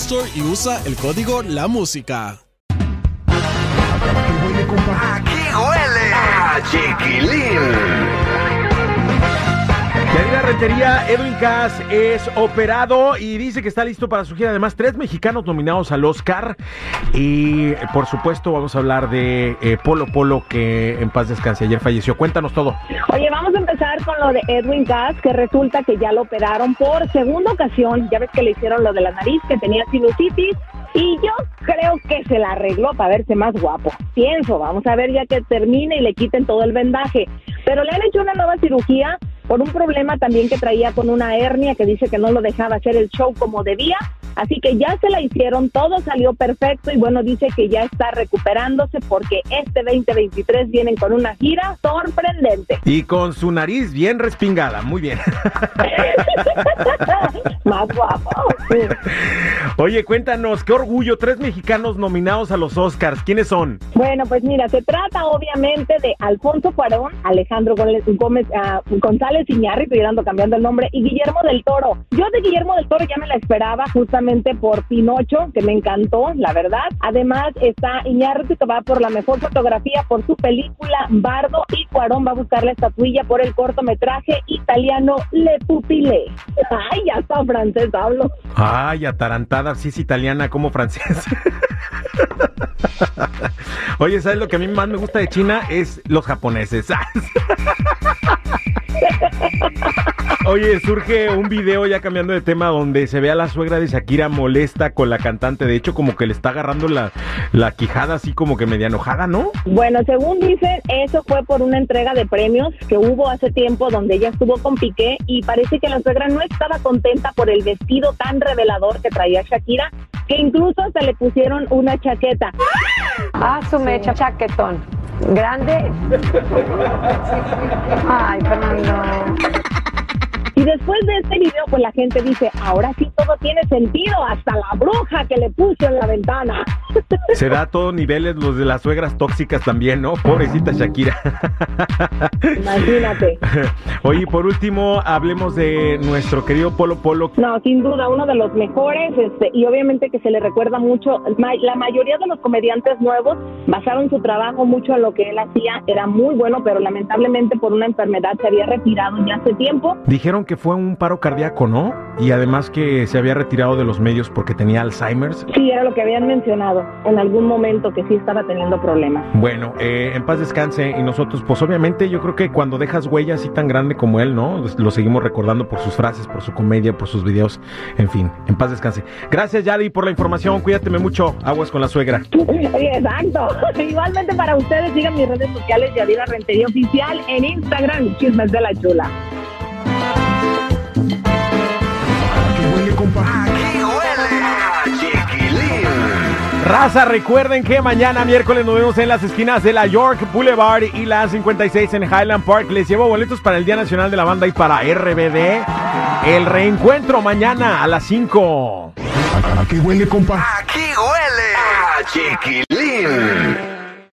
Store y usa el código La Música. Aquí huele a chiquilín. Edwin Cass es operado y dice que está listo para su gira. Además, tres mexicanos nominados al Oscar. Y por supuesto, vamos a hablar de eh, Polo Polo, que en paz descanse. Ayer falleció. Cuéntanos todo. Oye, vamos a empezar con lo de Edwin Cass, que resulta que ya lo operaron por segunda ocasión. Ya ves que le hicieron lo de la nariz, que tenía sinusitis. Y yo creo que se la arregló para verse más guapo. Pienso, vamos a ver ya que termine y le quiten todo el vendaje. Pero le han hecho una nueva cirugía por un problema también que traía con una hernia que dice que no lo dejaba hacer el show como debía. Así que ya se la hicieron, todo salió perfecto y bueno, dice que ya está recuperándose porque este 2023 vienen con una gira sorprendente. Y con su nariz bien respingada. Muy bien. Más guapo. Oye, cuéntanos, qué orgullo. Tres mexicanos nominados a los Oscars. ¿Quiénes son? Bueno, pues mira, se trata obviamente de Alfonso Cuarón, Alejandro Gómez, Gómez ah, González Iñárritu, y ando cambiando el nombre, y Guillermo del Toro. Yo de Guillermo del Toro ya me la esperaba justamente por Pinocho, que me encantó, la verdad. Además está Iñárritu que va por la mejor fotografía por su película Bardo y Cuarón va a buscar la estatuilla por el cortometraje italiano Le Pupille. Ay, ya está francés hablo. Ay, atarantada, sí es italiana como francesa. Oye, ¿sabes lo que a mí más me gusta de China? Es los japoneses. Oye, surge un video ya cambiando de tema donde se ve a la suegra de Shakira molesta con la cantante. De hecho, como que le está agarrando la, la quijada así como que media enojada, ¿no? Bueno, según dicen, eso fue por una entrega de premios que hubo hace tiempo donde ella estuvo con Piqué y parece que la suegra no estaba contenta por el vestido tan revelador que traía Shakira, que incluso hasta le pusieron una chaqueta. Ah, su mecha chaquetón. Grande. Ay, Fernando. Después de este video, pues la gente dice, ahora sí todo tiene sentido, hasta la bruja que le puso en la ventana. Se da a todos niveles los de las suegras tóxicas también, ¿no? Pobrecita Shakira. Imagínate. Oye, por último, hablemos de nuestro querido Polo Polo. No, sin duda, uno de los mejores, este, y obviamente que se le recuerda mucho, la mayoría de los comediantes nuevos basaron su trabajo mucho en lo que él hacía, era muy bueno, pero lamentablemente por una enfermedad se había retirado ya hace tiempo. Dijeron que fue un paro cardíaco, ¿no? Y además que se había retirado de los medios porque tenía Alzheimer's. Sí, era lo que habían mencionado en algún momento que sí estaba teniendo problemas. Bueno, eh, en paz descanse y nosotros, pues obviamente yo creo que cuando dejas huella así tan grande como él, ¿no? Pues, Lo seguimos recordando por sus frases, por su comedia, por sus videos, en fin, en paz descanse. Gracias Yadi por la información, cuídateme mucho, aguas con la suegra. Exacto. Igualmente para ustedes, sigan mis redes sociales Yadira Rentería Oficial en Instagram, Chismes de la Chula. Aquí huele a chiquilín. Raza, recuerden que mañana miércoles nos vemos en las esquinas de la York Boulevard y la 56 en Highland Park. Les llevo boletos para el Día Nacional de la Banda y para RBD. El reencuentro mañana a las 5. Aquí huele a chiquilín.